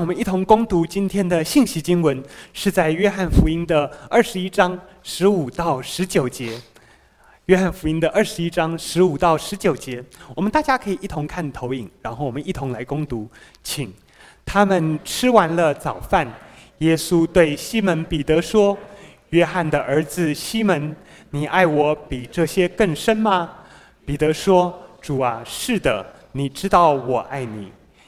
我们一同攻读今天的信息经文，是在约翰福音的二十一章十五到十九节。约翰福音的二十一章十五到十九节，我们大家可以一同看投影，然后我们一同来攻读。请，他们吃完了早饭，耶稣对西门彼得说：“约翰的儿子西门，你爱我比这些更深吗？”彼得说：“主啊，是的，你知道我爱你。”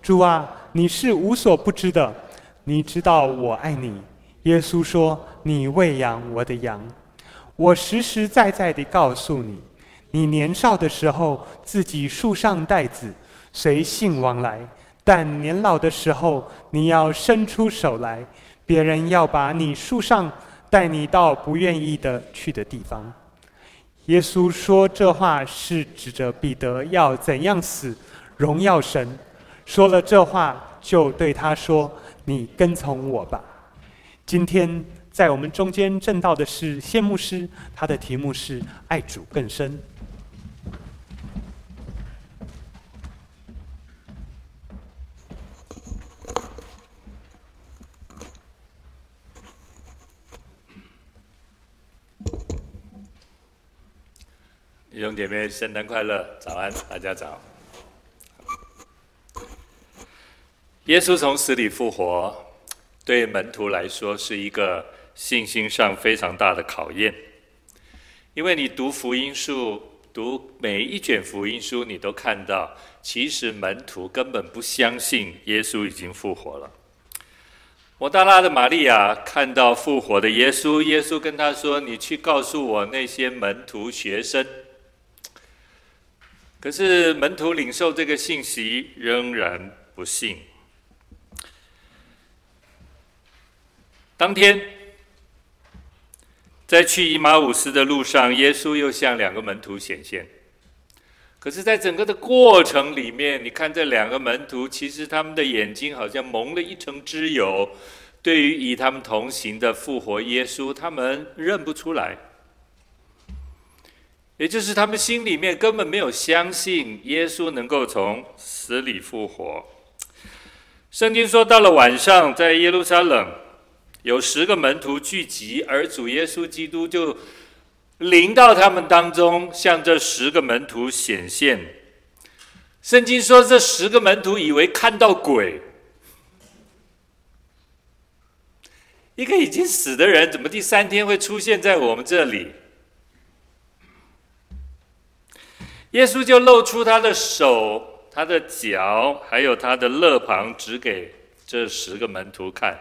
主啊，你是无所不知的，你知道我爱你。耶稣说：“你喂养我的羊。我实实在在地告诉你，你年少的时候自己束上带子，随性往来；但年老的时候，你要伸出手来，别人要把你束上，带你到不愿意的去的地方。”耶稣说这话是指着彼得要怎样死，荣耀神。说了这话，就对他说：“你跟从我吧。”今天在我们中间证道的是谢牧师，他的题目是“爱主更深”。弟兄姐妹，圣诞快乐！早安，大家早。耶稣从死里复活，对门徒来说是一个信心上非常大的考验。因为你读福音书，读每一卷福音书，你都看到，其实门徒根本不相信耶稣已经复活了。抹大拉的玛利亚看到复活的耶稣，耶稣跟他说：“你去告诉我那些门徒学生。”可是门徒领受这个信息，仍然不信。当天，在去以马忤斯的路上，耶稣又向两个门徒显现。可是，在整个的过程里面，你看这两个门徒，其实他们的眼睛好像蒙了一层脂油，对于与他们同行的复活耶稣，他们认不出来。也就是他们心里面根本没有相信耶稣能够从死里复活。圣经说，到了晚上，在耶路撒冷。有十个门徒聚集，而主耶稣基督就临到他们当中，向这十个门徒显现。圣经说，这十个门徒以为看到鬼。一个已经死的人，怎么第三天会出现在我们这里？耶稣就露出他的手、他的脚，还有他的肋旁，指给这十个门徒看。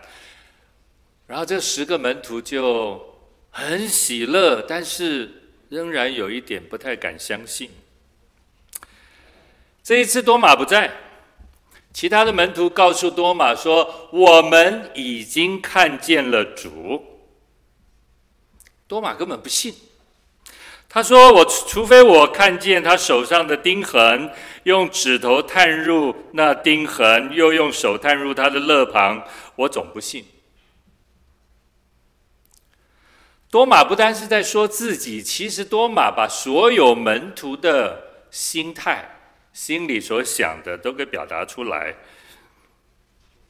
然后这十个门徒就很喜乐，但是仍然有一点不太敢相信。这一次多马不在，其他的门徒告诉多马说：“我们已经看见了主。”多马根本不信，他说：“我除非我看见他手上的钉痕，用指头探入那钉痕，又用手探入他的肋旁，我总不信。”多马不单是在说自己，其实多马把所有门徒的心态、心里所想的都给表达出来。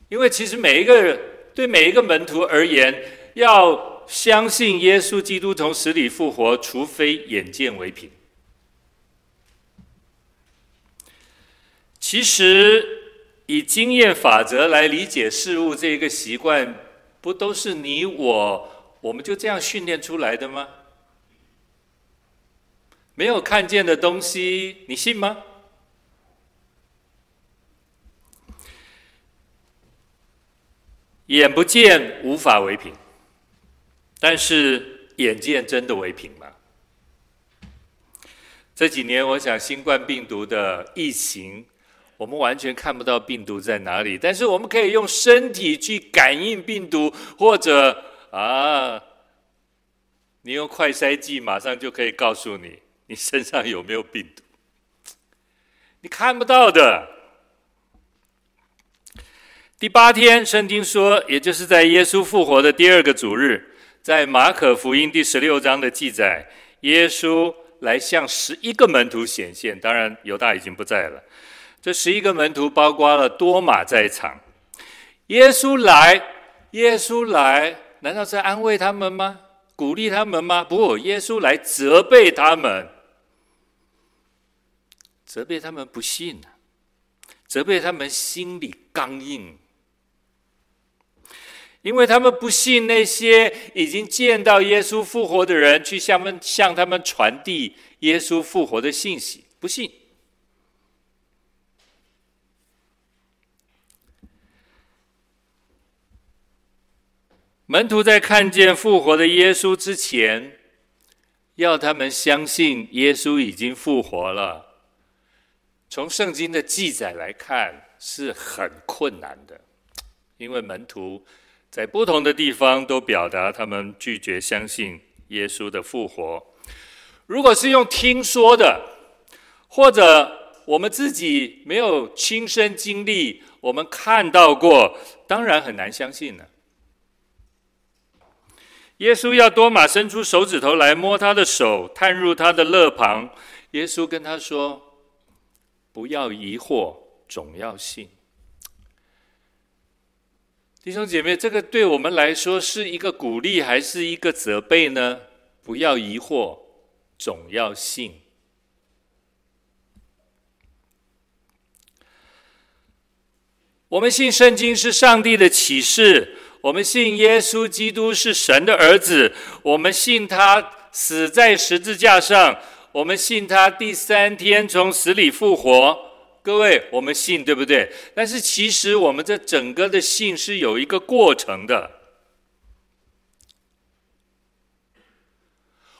因为其实每一个人对每一个门徒而言，要相信耶稣基督从死里复活，除非眼见为凭。其实以经验法则来理解事物这一个习惯，不都是你我？我们就这样训练出来的吗？没有看见的东西，你信吗？眼不见无法为凭，但是眼见真的为凭吗？这几年，我想新冠病毒的疫情，我们完全看不到病毒在哪里，但是我们可以用身体去感应病毒，或者啊，你用快筛剂马上就可以告诉你你身上有没有病毒。你看不到的。第八天，圣经说，也就是在耶稣复活的第二个主日，在马可福音第十六章的记载，耶稣来向十一个门徒显现，当然犹大已经不在了。这十一个门徒包括了多马在场。耶稣来，耶稣来，难道是安慰他们吗？鼓励他们吗？不，耶稣来责备他们，责备他们不信，责备他们心里刚硬，因为他们不信那些已经见到耶稣复活的人去向他们向他们传递耶稣复活的信息，不信。门徒在看见复活的耶稣之前，要他们相信耶稣已经复活了。从圣经的记载来看，是很困难的，因为门徒在不同的地方都表达他们拒绝相信耶稣的复活。如果是用听说的，或者我们自己没有亲身经历，我们看到过，当然很难相信了。耶稣要多马伸出手指头来摸他的手，探入他的肋旁。耶稣跟他说：“不要疑惑，总要信。”弟兄姐妹，这个对我们来说是一个鼓励，还是一个责备呢？不要疑惑，总要信。我们信圣经是上帝的启示。我们信耶稣基督是神的儿子，我们信他死在十字架上，我们信他第三天从死里复活。各位，我们信对不对？但是其实我们这整个的信是有一个过程的。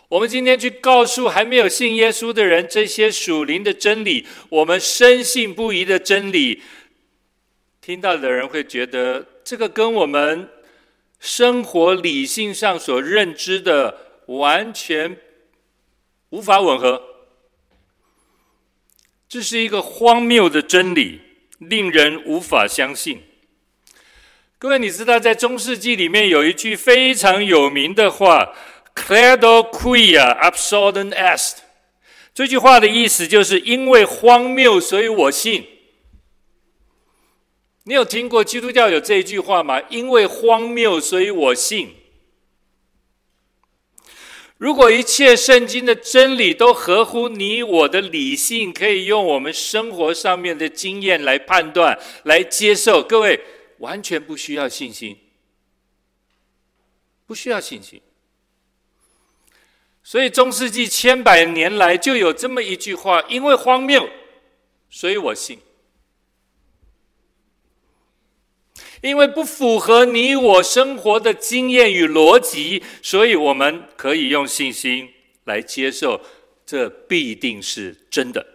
我们今天去告诉还没有信耶稣的人这些属灵的真理，我们深信不疑的真理，听到的人会觉得这个跟我们。生活理性上所认知的完全无法吻合，这是一个荒谬的真理，令人无法相信。各位，你知道在中世纪里面有一句非常有名的话：“Credo quia absurdum est。”这句话的意思就是因为荒谬，所以我信。你有听过基督教有这一句话吗？因为荒谬，所以我信。如果一切圣经的真理都合乎你我的理性，可以用我们生活上面的经验来判断、来接受，各位完全不需要信心，不需要信心。所以中世纪千百年来就有这么一句话：因为荒谬，所以我信。因为不符合你我生活的经验与逻辑，所以我们可以用信心来接受，这必定是真的。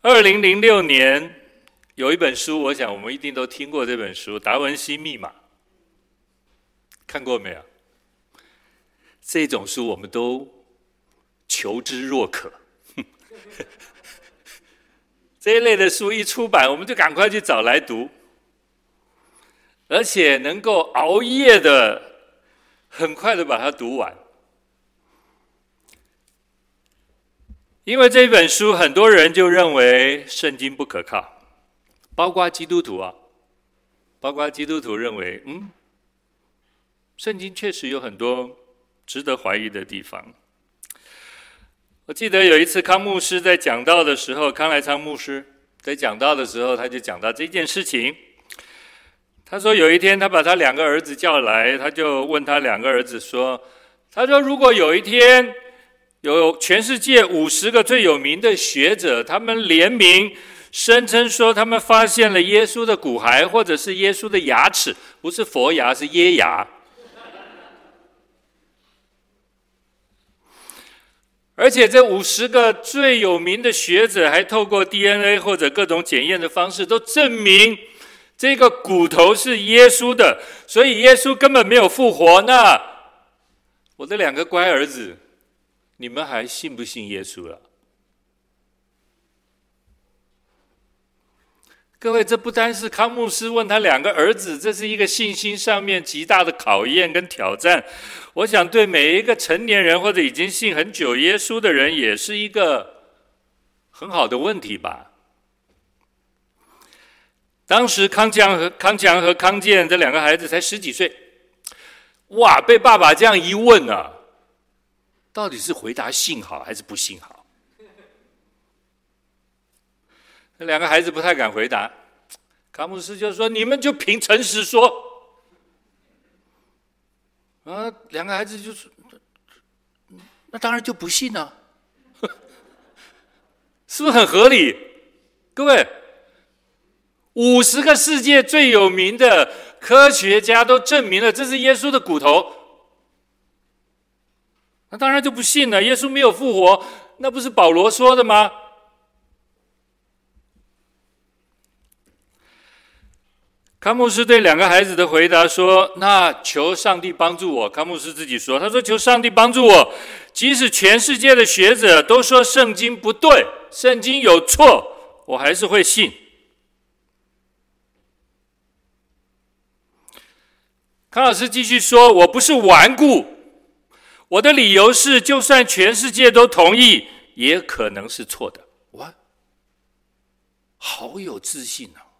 二零零六年有一本书，我想我们一定都听过这本书《达文西密码》，看过没有？这种书我们都求知若渴。这一类的书一出版，我们就赶快去找来读，而且能够熬夜的，很快的把它读完。因为这本书，很多人就认为圣经不可靠，包括基督徒啊，包括基督徒认为，嗯，圣经确实有很多值得怀疑的地方。我记得有一次康牧师在讲道的时候，康来昌牧师在讲道的时候，他就讲到这件事情。他说有一天他把他两个儿子叫来，他就问他两个儿子说：“他说如果有一天有全世界五十个最有名的学者，他们联名声称说他们发现了耶稣的骨骸，或者是耶稣的牙齿，不是佛牙，是耶牙。”而且这五十个最有名的学者还透过 DNA 或者各种检验的方式，都证明这个骨头是耶稣的，所以耶稣根本没有复活。那我的两个乖儿子，你们还信不信耶稣了？各位，这不单是康牧师问他两个儿子，这是一个信心上面极大的考验跟挑战。我想对每一个成年人或者已经信很久耶稣的人，也是一个很好的问题吧。当时康强和康强和康健这两个孩子才十几岁，哇，被爸爸这样一问啊，到底是回答信好还是不信好？两个孩子不太敢回答，卡姆斯就说：“你们就凭诚实说。”啊，两个孩子就是：“那当然就不信了，是不是很合理？”各位，五十个世界最有名的科学家都证明了这是耶稣的骨头，那当然就不信了。耶稣没有复活，那不是保罗说的吗？康牧师对两个孩子的回答说：“那求上帝帮助我。”康牧师自己说：“他说求上帝帮助我，即使全世界的学者都说圣经不对，圣经有错，我还是会信。”康老师继续说：“我不是顽固，我的理由是，就算全世界都同意，也可能是错的。”哇，好有自信啊！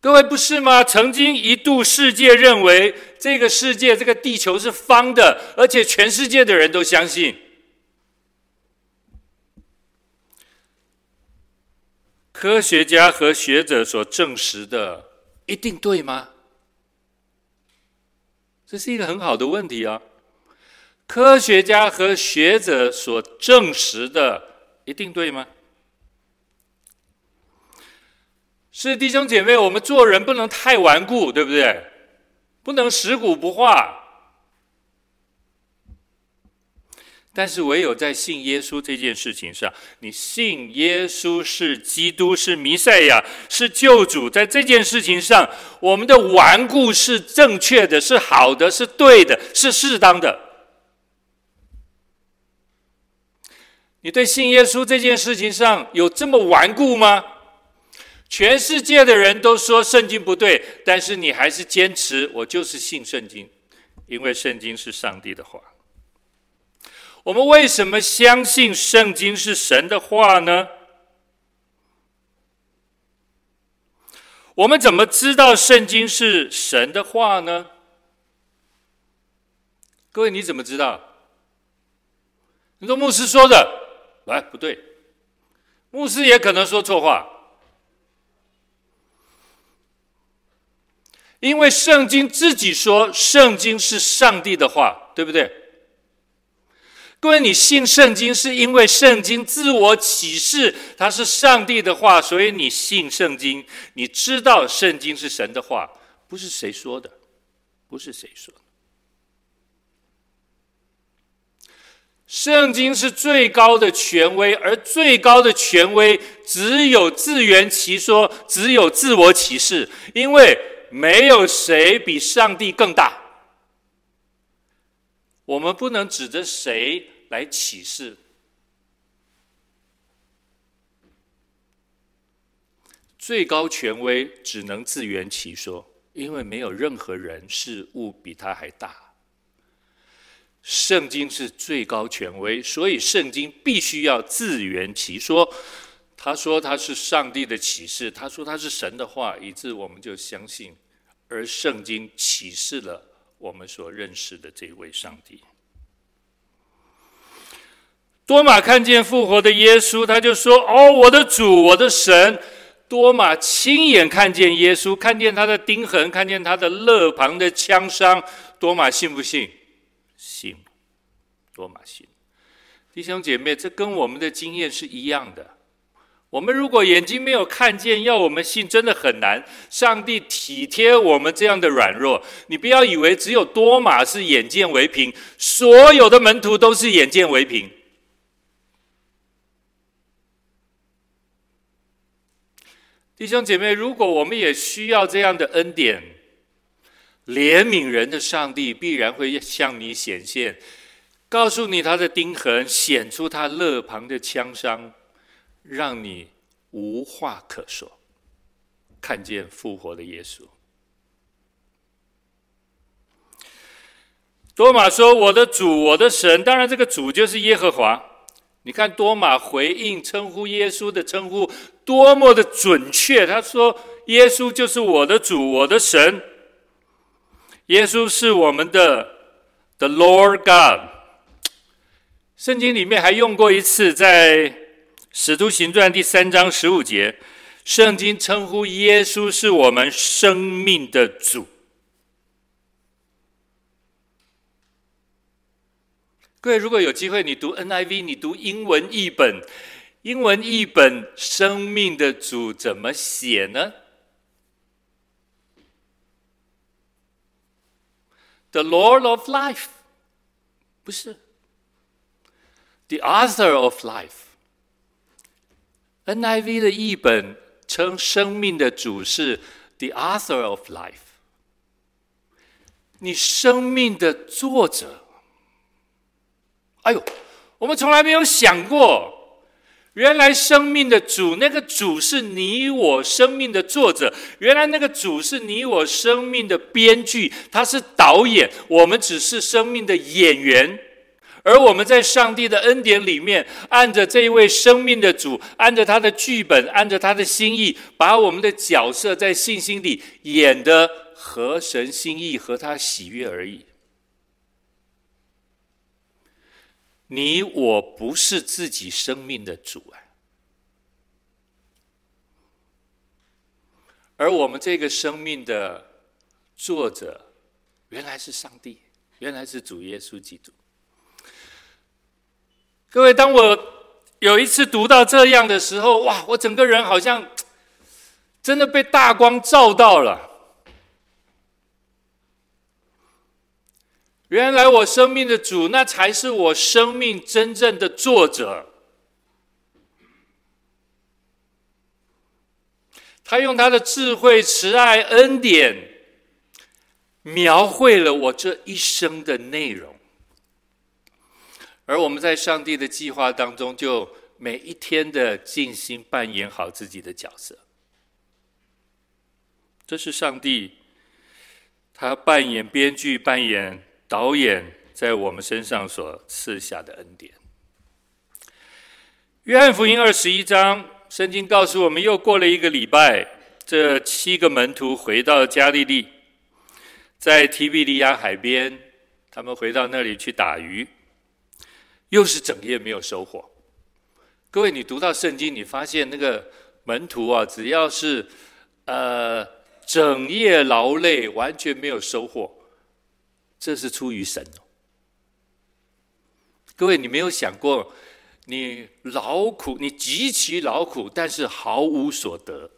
各位不是吗？曾经一度世界认为这个世界、这个地球是方的，而且全世界的人都相信。科学家和学者所证实的，一定对吗？这是一个很好的问题啊！科学家和学者所证实的，一定对吗？是弟兄姐妹，我们做人不能太顽固，对不对？不能食古不化。但是唯有在信耶稣这件事情上，你信耶稣是基督，是弥赛亚，是救主，在这件事情上，我们的顽固是正确的，是好的，是对的，是适当的。你对信耶稣这件事情上有这么顽固吗？全世界的人都说圣经不对，但是你还是坚持，我就是信圣经，因为圣经是上帝的话。我们为什么相信圣经是神的话呢？我们怎么知道圣经是神的话呢？各位，你怎么知道？你说牧师说的，哎，不对，牧师也可能说错话。因为圣经自己说，圣经是上帝的话，对不对？各位，你信圣经是因为圣经自我启示，它是上帝的话，所以你信圣经。你知道圣经是神的话，不是谁说的，不是谁说的。圣经是最高的权威，而最高的权威只有自圆其说，只有自我启示，因为。没有谁比上帝更大。我们不能指着谁来启示。最高权威只能自圆其说，因为没有任何人事物比他还大。圣经是最高权威，所以圣经必须要自圆其说。他说他是上帝的启示，他说他是神的话，以致我们就相信，而圣经启示了我们所认识的这位上帝。多马看见复活的耶稣，他就说：“哦，我的主，我的神！”多马亲眼看见耶稣，看见他的钉痕，看见他的肋旁的枪伤。多马信不信？信。多马信。弟兄姐妹，这跟我们的经验是一样的。我们如果眼睛没有看见，要我们信真的很难。上帝体贴我们这样的软弱，你不要以为只有多马是眼见为凭，所有的门徒都是眼见为凭。弟兄姐妹，如果我们也需要这样的恩典，怜悯人的上帝必然会向你显现，告诉你他的钉痕，显出他肋旁的枪伤。让你无话可说，看见复活的耶稣。多马说：“我的主，我的神。”当然，这个主就是耶和华。你看多马回应称呼耶稣的称呼多么的准确。他说：“耶稣就是我的主，我的神。耶稣是我们的 The Lord God。”圣经里面还用过一次在。使徒行传第三章十五节，圣经称呼耶稣是我们生命的主。各位，如果有机会，你读 NIV，你读英文译本，英文译本“生命的主”怎么写呢？The Lord of Life，不是，The Author of Life。NIV 的译本称生命的主是 the author of life，你生命的作者。哎呦，我们从来没有想过，原来生命的主，那个主是你我生命的作者，原来那个主是你我生命的编剧，他是导演，我们只是生命的演员。而我们在上帝的恩典里面，按着这一位生命的主，按着他的剧本，按着他的心意，把我们的角色在信心里演得合神心意，合他喜悦而已。你我不是自己生命的主啊，而我们这个生命的作者，原来是上帝，原来是主耶稣基督。各位，当我有一次读到这样的时候，哇！我整个人好像真的被大光照到了。原来我生命的主，那才是我生命真正的作者。他用他的智慧、慈爱、恩典，描绘了我这一生的内容。而我们在上帝的计划当中，就每一天的尽心扮演好自己的角色。这是上帝，他扮演编剧、扮演导演，在我们身上所赐下的恩典。约翰福音二十一章，圣经告诉我们，又过了一个礼拜，这七个门徒回到加利利，在提比利亚海边，他们回到那里去打鱼。又是整夜没有收获。各位，你读到圣经，你发现那个门徒啊，只要是呃整夜劳累，完全没有收获，这是出于神。各位，你没有想过，你劳苦，你极其劳苦，但是毫无所得，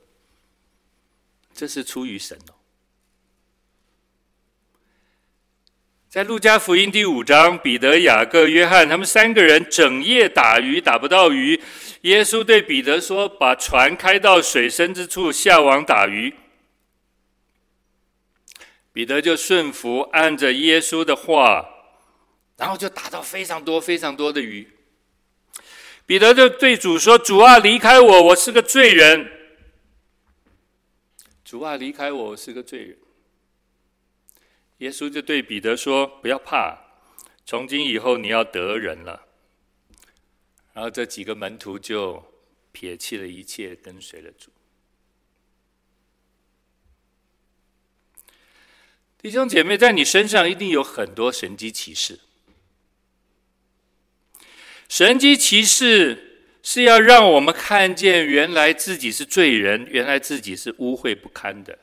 这是出于神哦。在路加福音第五章，彼得、雅各、约翰他们三个人整夜打鱼，打不到鱼。耶稣对彼得说：“把船开到水深之处，下网打鱼。”彼得就顺服，按着耶稣的话，然后就打到非常多、非常多的鱼。彼得就对主说：“主啊，离开我，我是个罪人。”主啊，离开我，我是个罪人。耶稣就对彼得说：“不要怕，从今以后你要得人了。”然后这几个门徒就撇弃了一切，跟随了主。弟兄姐妹，在你身上一定有很多神迹奇事。神迹奇事是要让我们看见，原来自己是罪人，原来自己是污秽不堪的。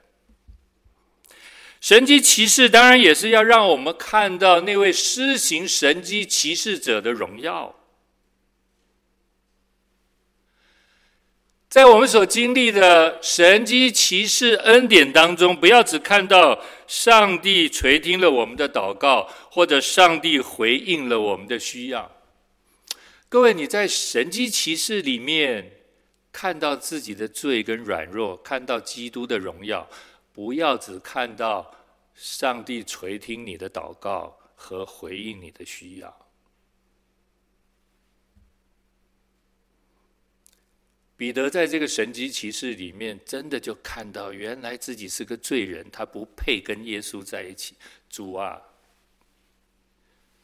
神迹骑士当然也是要让我们看到那位施行神迹骑士者的荣耀。在我们所经历的神迹骑士恩典当中，不要只看到上帝垂听了我们的祷告，或者上帝回应了我们的需要。各位，你在神迹骑士里面看到自己的罪跟软弱，看到基督的荣耀，不要只看到上帝垂听你的祷告和回应你的需要。彼得在这个神迹奇事里面，真的就看到原来自己是个罪人，他不配跟耶稣在一起。主啊，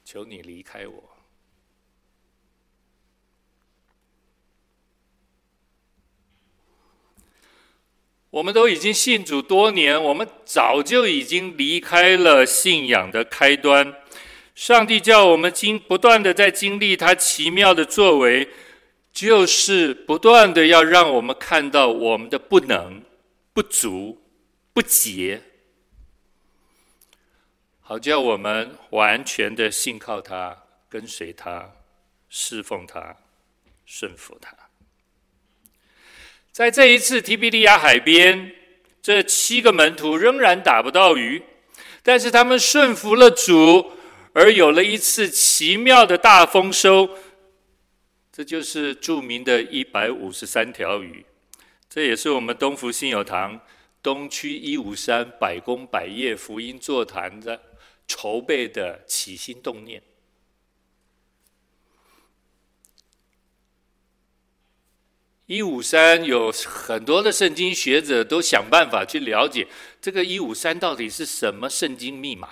求你离开我。我们都已经信主多年，我们早就已经离开了信仰的开端。上帝叫我们经不断的在经历他奇妙的作为。就是不断的要让我们看到我们的不能、不足、不洁，好叫我们完全的信靠他、跟随他、侍奉他、顺服他。在这一次提比利亚海边，这七个门徒仍然打不到鱼，但是他们顺服了主，而有了一次奇妙的大丰收。这就是著名的一百五十三条鱼，这也是我们东福信友堂东区一五三百工百业福音座谈的筹备的起心动念。一五三有很多的圣经学者都想办法去了解这个一五三到底是什么圣经密码。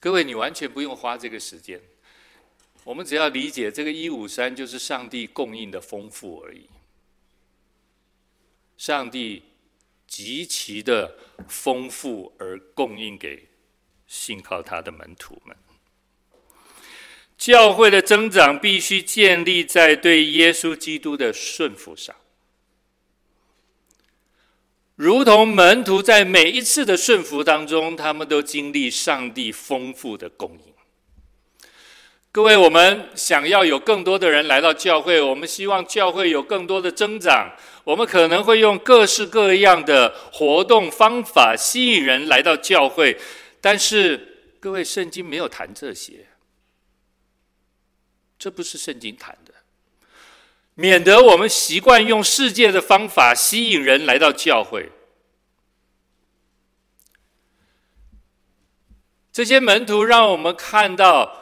各位，你完全不用花这个时间。我们只要理解这个一五三就是上帝供应的丰富而已。上帝极其的丰富而供应给信靠他的门徒们。教会的增长必须建立在对耶稣基督的顺服上，如同门徒在每一次的顺服当中，他们都经历上帝丰富的供应。各位，我们想要有更多的人来到教会，我们希望教会有更多的增长。我们可能会用各式各样的活动方法吸引人来到教会，但是各位，圣经没有谈这些，这不是圣经谈的。免得我们习惯用世界的方法吸引人来到教会。这些门徒让我们看到。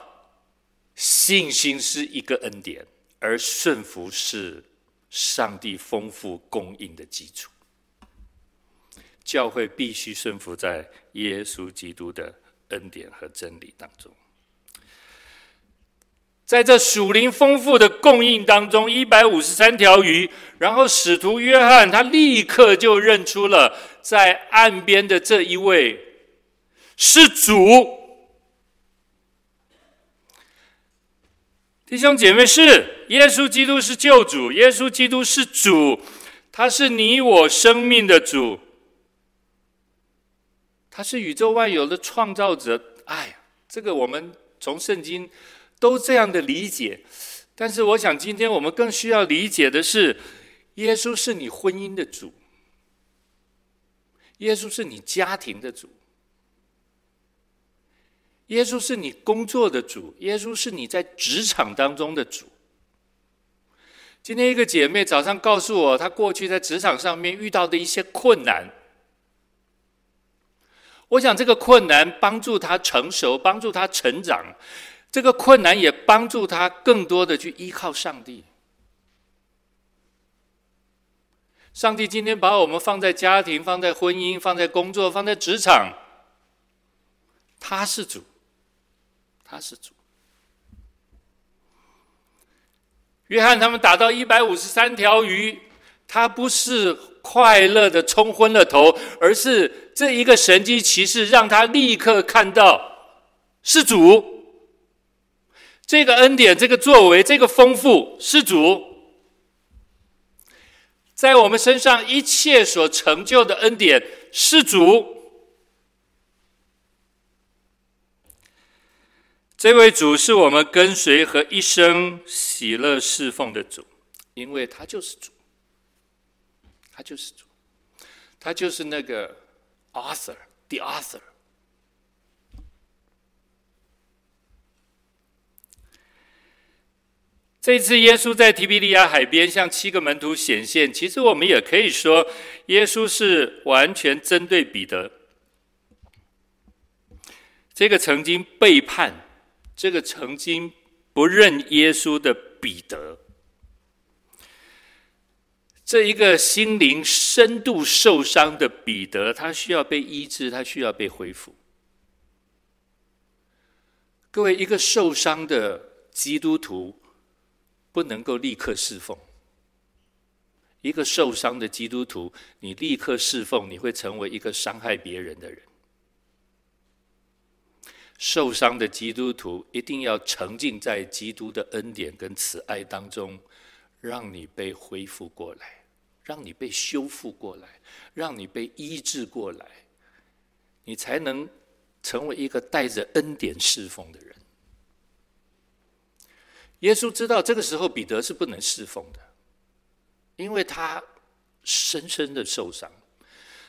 信心是一个恩典，而顺服是上帝丰富供应的基础。教会必须顺服在耶稣基督的恩典和真理当中。在这属灵丰富的供应当中，一百五十三条鱼，然后使徒约翰他立刻就认出了在岸边的这一位是主。弟兄姐妹，是耶稣基督是救主，耶稣基督是主，他是你我生命的主，他是宇宙万有的创造者。哎呀，这个我们从圣经都这样的理解，但是我想今天我们更需要理解的是，耶稣是你婚姻的主，耶稣是你家庭的主。耶稣是你工作的主，耶稣是你在职场当中的主。今天一个姐妹早上告诉我，她过去在职场上面遇到的一些困难。我想这个困难帮助她成熟，帮助她成长。这个困难也帮助他更多的去依靠上帝。上帝今天把我们放在家庭，放在婚姻，放在工作，放在职场，他是主。他是主。约翰他们打到一百五十三条鱼，他不是快乐的冲昏了头，而是这一个神迹奇事让他立刻看到是主。这个恩典、这个作为、这个丰富是主，在我们身上一切所成就的恩典是主。这位主是我们跟随和一生喜乐侍奉的主，因为他就是主，他就是主，他就是那个 author，the author。这次耶稣在提比利亚海边向七个门徒显现，其实我们也可以说，耶稣是完全针对彼得，这个曾经背叛。这个曾经不认耶稣的彼得，这一个心灵深度受伤的彼得，他需要被医治，他需要被恢复。各位，一个受伤的基督徒不能够立刻侍奉。一个受伤的基督徒，你立刻侍奉，你会成为一个伤害别人的人。受伤的基督徒一定要沉浸在基督的恩典跟慈爱当中，让你被恢复过来，让你被修复过来，让你被医治过来，你才能成为一个带着恩典侍奉的人。耶稣知道这个时候彼得是不能侍奉的，因为他深深的受伤。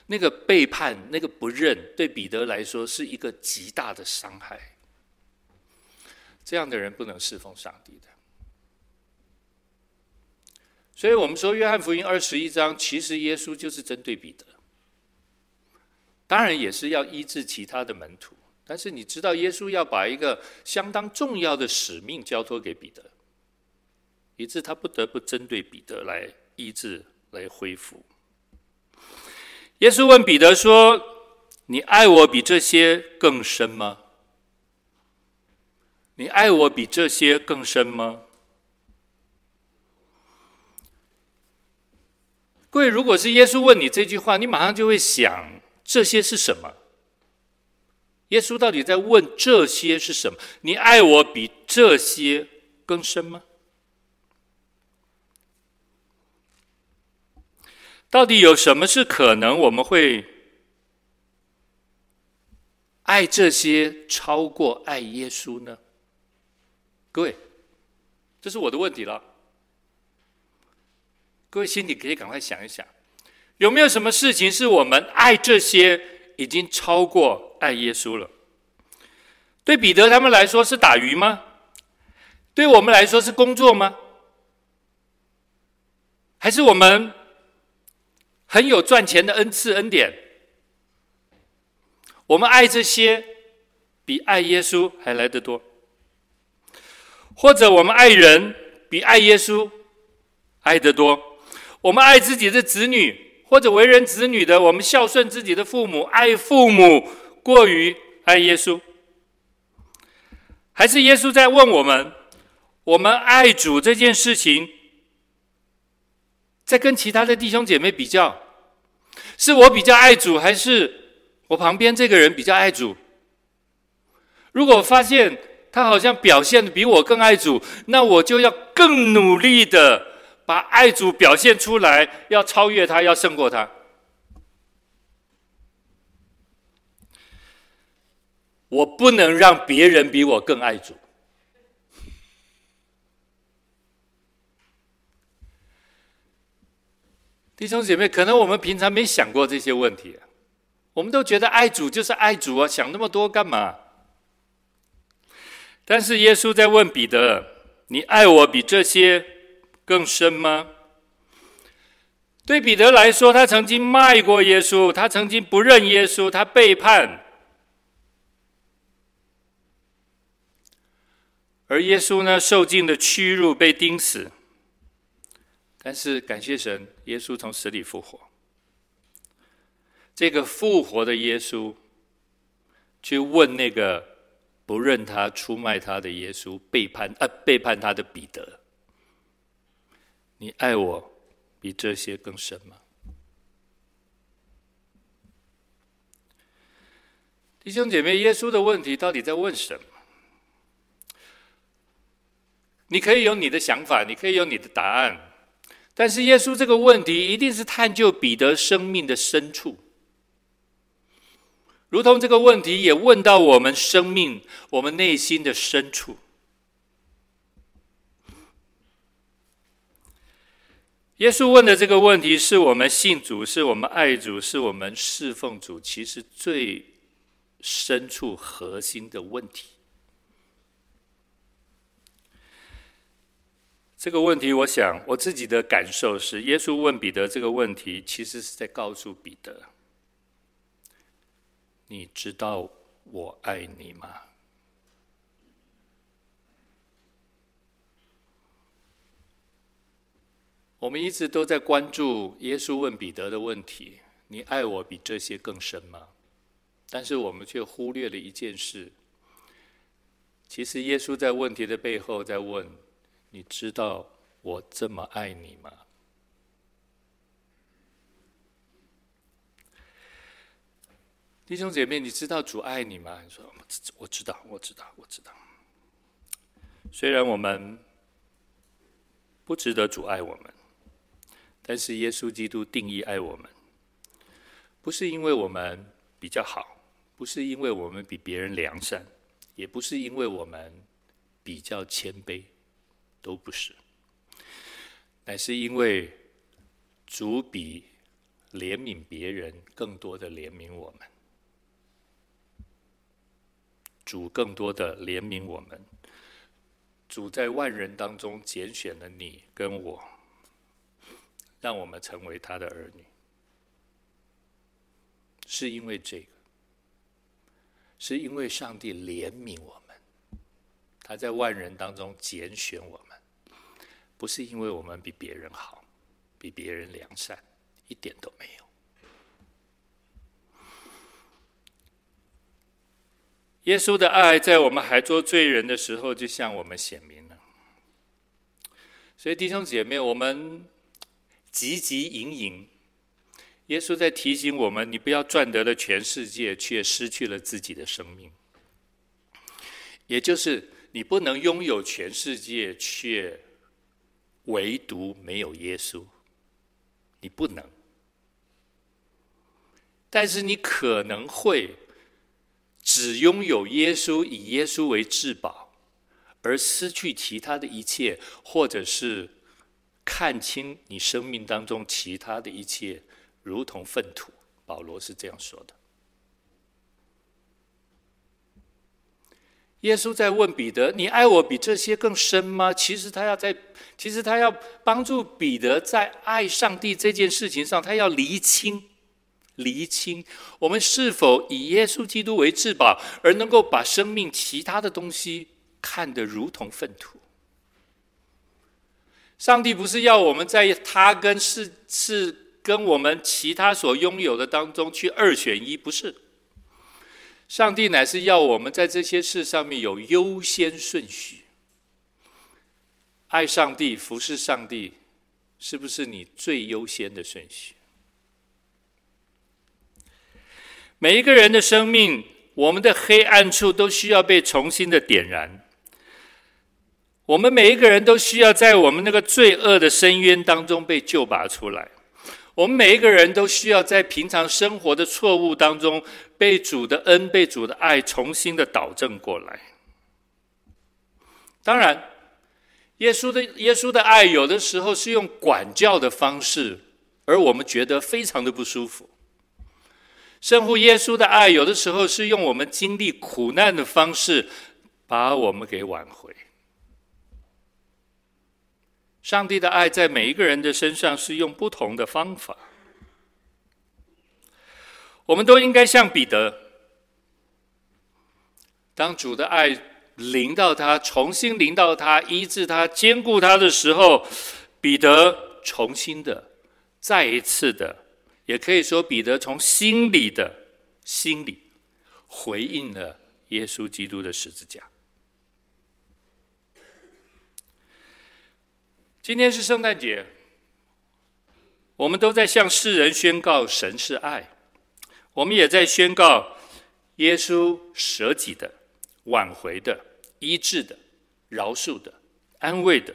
那个背叛、那个不认，对彼得来说是一个极大的伤害。这样的人不能侍奉上帝的。所以我们说，约翰福音二十一章，其实耶稣就是针对彼得，当然也是要医治其他的门徒。但是你知道，耶稣要把一个相当重要的使命交托给彼得，以致他不得不针对彼得来医治、来恢复。耶稣问彼得说：“你爱我比这些更深吗？你爱我比这些更深吗？”各位，如果是耶稣问你这句话，你马上就会想：这些是什么？耶稣到底在问这些是什么？你爱我比这些更深吗？到底有什么是可能我们会爱这些超过爱耶稣呢？各位，这是我的问题了。各位心里可以赶快想一想，有没有什么事情是我们爱这些已经超过爱耶稣了？对彼得他们来说是打鱼吗？对我们来说是工作吗？还是我们？很有赚钱的恩赐恩典，我们爱这些比爱耶稣还来得多，或者我们爱人比爱耶稣爱得多，我们爱自己的子女，或者为人子女的，我们孝顺自己的父母，爱父母过于爱耶稣，还是耶稣在问我们，我们爱主这件事情，在跟其他的弟兄姐妹比较？是我比较爱主，还是我旁边这个人比较爱主？如果发现他好像表现的比我更爱主，那我就要更努力的把爱主表现出来，要超越他，要胜过他。我不能让别人比我更爱主。弟兄姐妹，可能我们平常没想过这些问题，我们都觉得爱主就是爱主啊，想那么多干嘛？但是耶稣在问彼得：“你爱我比这些更深吗？”对彼得来说，他曾经卖过耶稣，他曾经不认耶稣，他背叛，而耶稣呢，受尽了屈辱，被钉死。但是感谢神，耶稣从死里复活。这个复活的耶稣，去问那个不认他、出卖他的耶稣，背叛啊，背叛他的彼得：“你爱我比这些更深吗？”弟兄姐妹，耶稣的问题到底在问什么？你可以有你的想法，你可以有你的答案。但是耶稣这个问题一定是探究彼得生命的深处。如同这个问题也问到我们生命、我们内心的深处。耶稣问的这个问题，是我们信主、是我们爱主、是我们侍奉主，其实最深处核心的问题。这个问题，我想我自己的感受是，耶稣问彼得这个问题，其实是在告诉彼得。你知道我爱你吗？我们一直都在关注耶稣问彼得的问题：“你爱我比这些更深吗？”但是我们却忽略了一件事。其实耶稣在问题的背后在问：“你知道我这么爱你吗？”弟兄姐妹，你知道主爱你吗？你说，我知我知道，我知道，我知道。虽然我们不值得主爱我们，但是耶稣基督定义爱我们，不是因为我们比较好，不是因为我们比别人良善，也不是因为我们比较谦卑，都不是，乃是因为主比怜悯别人更多的怜悯我们。主更多的怜悯我们，主在万人当中拣选了你跟我，让我们成为他的儿女，是因为这个，是因为上帝怜悯我们，他在万人当中拣选我们，不是因为我们比别人好，比别人良善，一点都没有。耶稣的爱在我们还做罪人的时候就向我们显明了，所以弟兄姐妹，我们汲汲营营。耶稣在提醒我们：你不要赚得了全世界，却失去了自己的生命。也就是你不能拥有全世界，却唯独没有耶稣。你不能，但是你可能会。只拥有耶稣，以耶稣为至宝，而失去其他的一切，或者是看清你生命当中其他的一切，如同粪土。保罗是这样说的。耶稣在问彼得：“你爱我比这些更深吗？”其实他要在，其实他要帮助彼得在爱上帝这件事情上，他要厘清。厘清我们是否以耶稣基督为至宝，而能够把生命其他的东西看得如同粪土。上帝不是要我们在他跟是是跟我们其他所拥有的当中去二选一，不是。上帝乃是要我们在这些事上面有优先顺序。爱上帝、服侍上帝，是不是你最优先的顺序？每一个人的生命，我们的黑暗处都需要被重新的点燃。我们每一个人都需要在我们那个罪恶的深渊当中被救拔出来。我们每一个人都需要在平常生活的错误当中被主的恩、被主的爱重新的导正过来。当然，耶稣的耶稣的爱有的时候是用管教的方式，而我们觉得非常的不舒服。圣父耶稣的爱，有的时候是用我们经历苦难的方式，把我们给挽回。上帝的爱在每一个人的身上是用不同的方法。我们都应该像彼得，当主的爱临到他，重新临到他，医治他，坚固他的时候，彼得重新的，再一次的。也可以说，彼得从心里的心里回应了耶稣基督的十字架。今天是圣诞节，我们都在向世人宣告神是爱，我们也在宣告耶稣舍己的、挽回的、医治的、饶恕的、安慰的，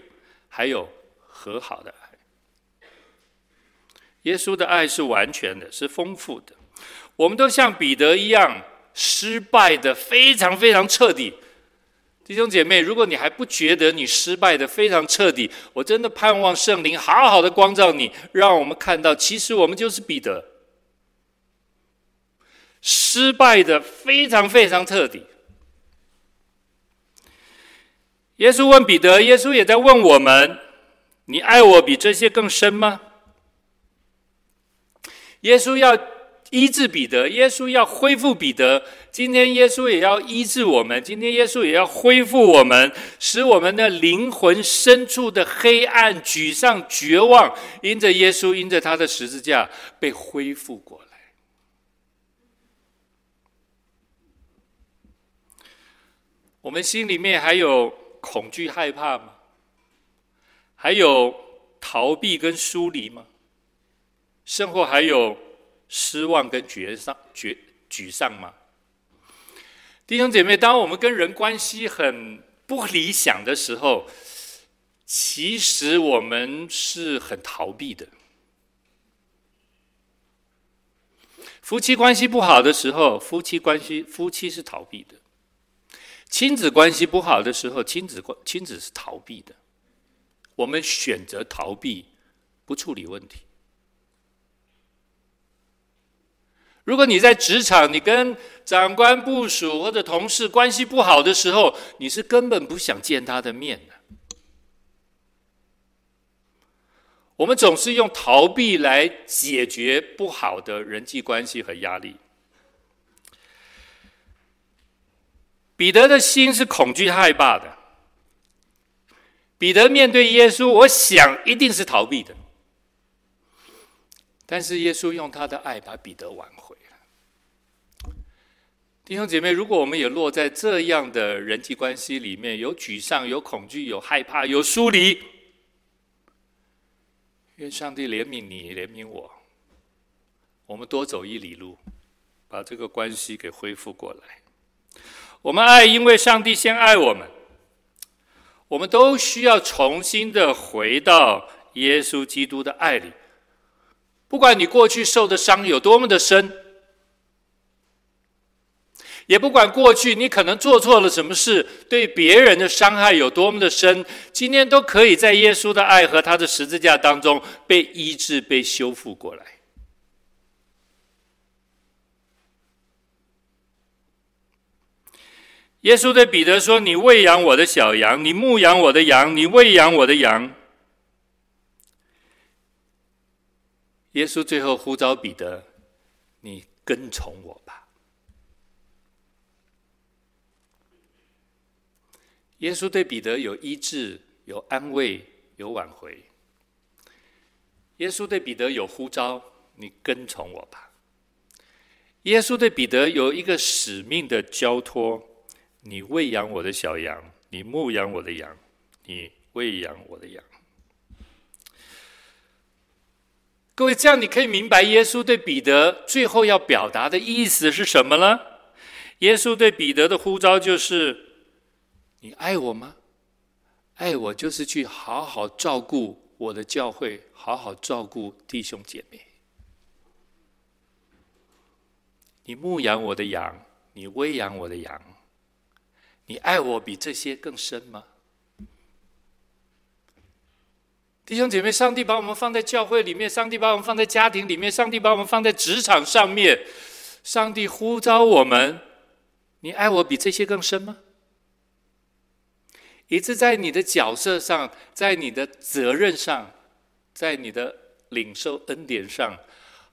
还有和好的爱。耶稣的爱是完全的，是丰富的。我们都像彼得一样失败的非常非常彻底。弟兄姐妹，如果你还不觉得你失败的非常彻底，我真的盼望圣灵好好的光照你，让我们看到，其实我们就是彼得，失败的非常非常彻底。耶稣问彼得，耶稣也在问我们：你爱我比这些更深吗？耶稣要。医治彼得，耶稣要恢复彼得。今天耶稣也要医治我们，今天耶稣也要恢复我们，使我们的灵魂深处的黑暗、沮丧、绝望，因着耶稣，因着他的十字架被恢复过来。我们心里面还有恐惧、害怕吗？还有逃避跟疏离吗？生活还有？失望跟沮丧、沮沮丧吗？弟兄姐妹，当我们跟人关系很不理想的时候，其实我们是很逃避的。夫妻关系不好的时候，夫妻关系夫妻是逃避的；亲子关系不好的时候，亲子关亲子是逃避的。我们选择逃避，不处理问题。如果你在职场，你跟长官、部属或者同事关系不好的时候，你是根本不想见他的面的。我们总是用逃避来解决不好的人际关系和压力。彼得的心是恐惧害怕的。彼得面对耶稣，我想一定是逃避的。但是耶稣用他的爱把彼得挽回了。弟兄姐妹，如果我们也落在这样的人际关系里面，有沮丧、有恐惧、有害怕、有疏离，愿上帝怜悯你，怜悯我，我们多走一里路，把这个关系给恢复过来。我们爱，因为上帝先爱我们。我们都需要重新的回到耶稣基督的爱里，不管你过去受的伤有多么的深。也不管过去你可能做错了什么事，对别人的伤害有多么的深，今天都可以在耶稣的爱和他的十字架当中被医治、被修复过来。耶稣对彼得说：“你喂养我的小羊，你牧养我的羊，你喂养我的羊。”耶稣最后呼召彼得：“你跟从我吧。”耶稣对彼得有医治、有安慰、有挽回。耶稣对彼得有呼召：“你跟从我吧。”耶稣对彼得有一个使命的交托：“你喂养我的小羊，你牧养我的羊，你喂养我的羊。”各位，这样你可以明白耶稣对彼得最后要表达的意思是什么呢？耶稣对彼得的呼召就是。你爱我吗？爱我就是去好好照顾我的教会，好好照顾弟兄姐妹。你牧养我的羊，你喂养我的羊。你爱我比这些更深吗？弟兄姐妹，上帝把我们放在教会里面，上帝把我们放在家庭里面，上帝把我们放在职场上面，上帝呼召我们，你爱我比这些更深吗？一直在你的角色上，在你的责任上，在你的领受恩典上，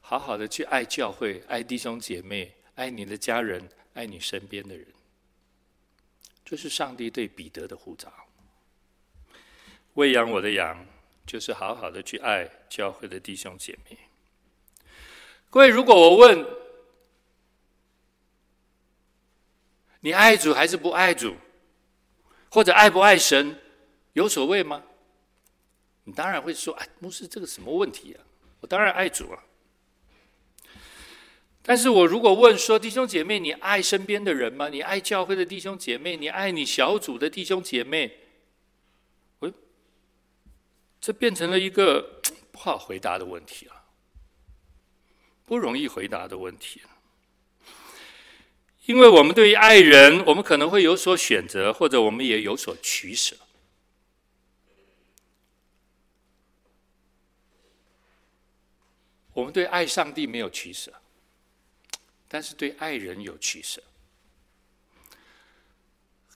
好好的去爱教会、爱弟兄姐妹、爱你的家人、爱你身边的人。这是上帝对彼得的呼召。喂养我的羊，就是好好的去爱教会的弟兄姐妹。各位，如果我问你爱主还是不爱主？或者爱不爱神，有所谓吗？你当然会说：“哎，牧师，这个什么问题啊？我当然爱主啊。”但是我如果问说：“弟兄姐妹，你爱身边的人吗？你爱教会的弟兄姐妹？你爱你小组的弟兄姐妹？”喂，这变成了一个不好回答的问题了，不容易回答的问题。因为我们对于爱人，我们可能会有所选择，或者我们也有所取舍。我们对爱上帝没有取舍，但是对爱人有取舍。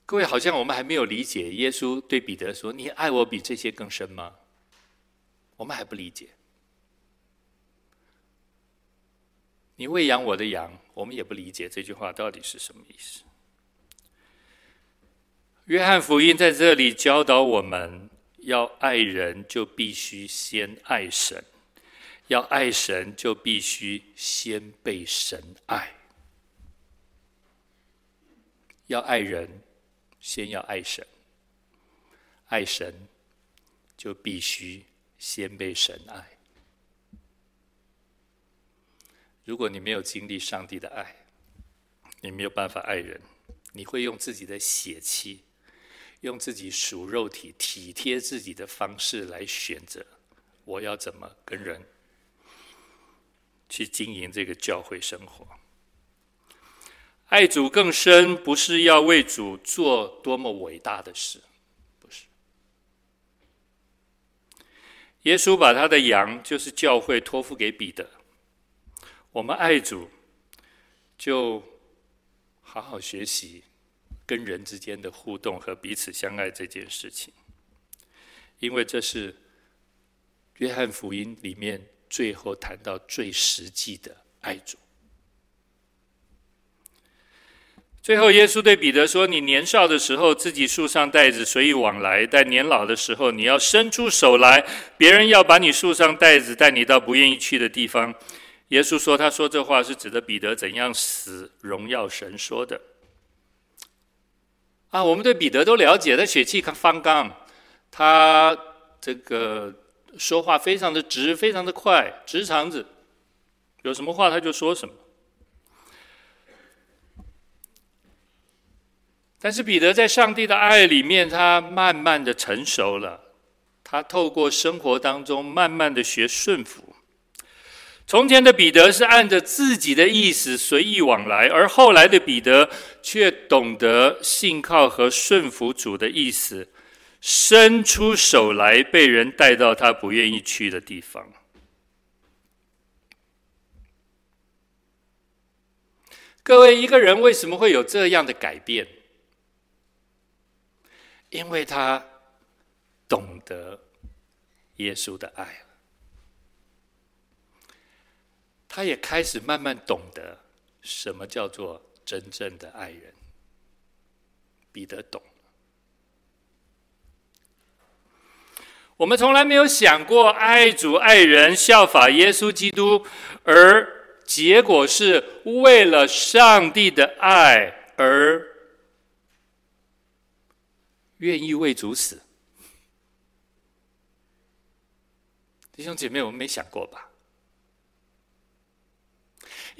各位，好像我们还没有理解耶稣对彼得说：“你爱我比这些更深吗？”我们还不理解。你喂养我的羊，我们也不理解这句话到底是什么意思。约翰福音在这里教导我们要爱人，就必须先爱神；要爱神，就必须先被神爱。要爱人。先要爱神，爱神就必须先被神爱。如果你没有经历上帝的爱，你没有办法爱人，你会用自己的血气，用自己属肉体、体贴自己的方式来选择，我要怎么跟人去经营这个教会生活。爱主更深，不是要为主做多么伟大的事，不是。耶稣把他的羊，就是教会，托付给彼得。我们爱主，就好好学习跟人之间的互动和彼此相爱这件事情，因为这是约翰福音里面最后谈到最实际的爱主。最后，耶稣对彼得说：“你年少的时候自己束上带子，随意往来；但年老的时候，你要伸出手来，别人要把你束上带子，带你到不愿意去的地方。”耶稣说：“他说这话是指的彼得怎样死，荣耀神说的。”啊，我们对彼得都了解，他血气方刚，他这个说话非常的直，非常的快，直肠子，有什么话他就说什么。但是彼得在上帝的爱里面，他慢慢的成熟了。他透过生活当中慢慢的学顺服。从前的彼得是按着自己的意思随意往来，而后来的彼得却懂得信靠和顺服主的意思，伸出手来被人带到他不愿意去的地方。各位，一个人为什么会有这样的改变？因为他懂得耶稣的爱，他也开始慢慢懂得什么叫做真正的爱人。彼得懂。我们从来没有想过爱主爱人，效法耶稣基督，而结果是为了上帝的爱而。愿意为主死，弟兄姐妹，我们没想过吧？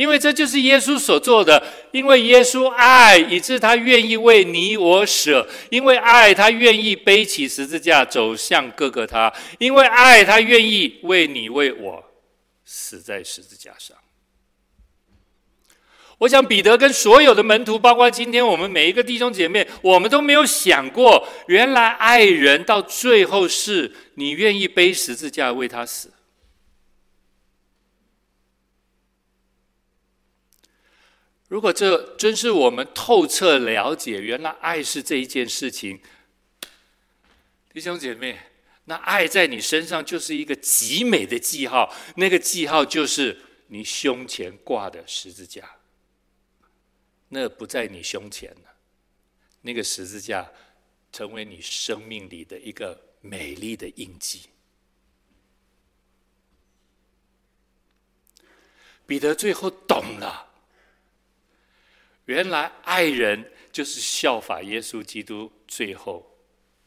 因为这就是耶稣所做的。因为耶稣爱，以致他愿意为你我舍；因为爱，他愿意背起十字架走向各个他；因为爱，他愿意为你为我死在十字架上。我想彼得跟所有的门徒，包括今天我们每一个弟兄姐妹，我们都没有想过，原来爱人到最后是你愿意背十字架为他死。如果这真是我们透彻了解，原来爱是这一件事情，弟兄姐妹，那爱在你身上就是一个极美的记号，那个记号就是你胸前挂的十字架。那不在你胸前了，那个十字架成为你生命里的一个美丽的印记。彼得最后懂了，原来爱人就是效法耶稣基督，最后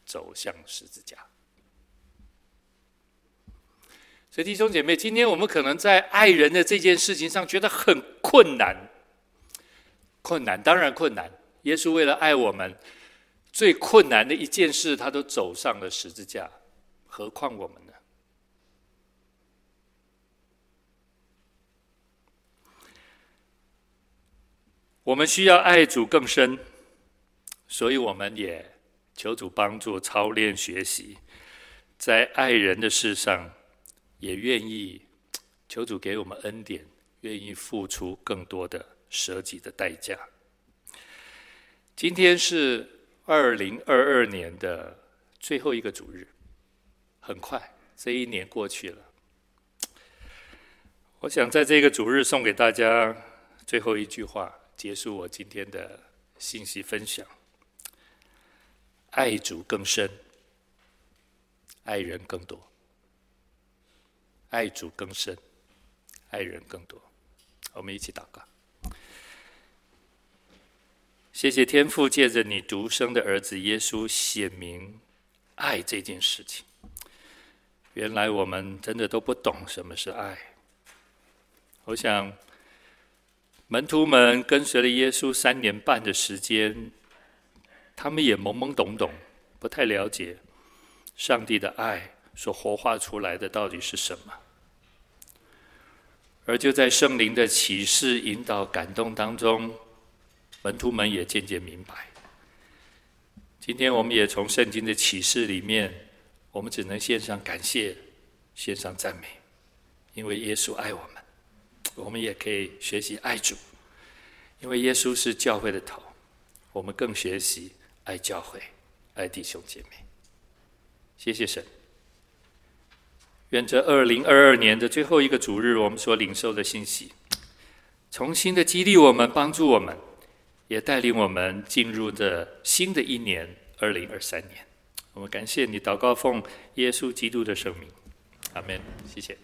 走向十字架。所以弟兄姐妹，今天我们可能在爱人的这件事情上觉得很困难。困难，当然困难。耶稣为了爱我们，最困难的一件事，他都走上了十字架，何况我们呢？我们需要爱主更深，所以我们也求主帮助操练学习，在爱人的事上，也愿意求主给我们恩典，愿意付出更多的舍己的代价。今天是二零二二年的最后一个主日，很快这一年过去了。我想在这个主日送给大家最后一句话。结束我今天的信息分享。爱主更深，爱人更多。爱主更深，爱人更多。我们一起祷告。谢谢天父借着你独生的儿子耶稣显明爱这件事情。原来我们真的都不懂什么是爱。我想。门徒们跟随了耶稣三年半的时间，他们也懵懵懂懂，不太了解上帝的爱所活化出来的到底是什么。而就在圣灵的启示、引导、感动当中，门徒们也渐渐明白。今天我们也从圣经的启示里面，我们只能献上感谢，献上赞美，因为耶稣爱我们。我们也可以学习爱主，因为耶稣是教会的头，我们更学习爱教会、爱弟兄姐妹。谢谢神。愿这二零二二年的最后一个主日，我们所领受的信息，重新的激励我们，帮助我们，也带领我们进入这新的一年二零二三年。我们感谢你，祷告奉耶稣基督的圣名，阿门。谢谢。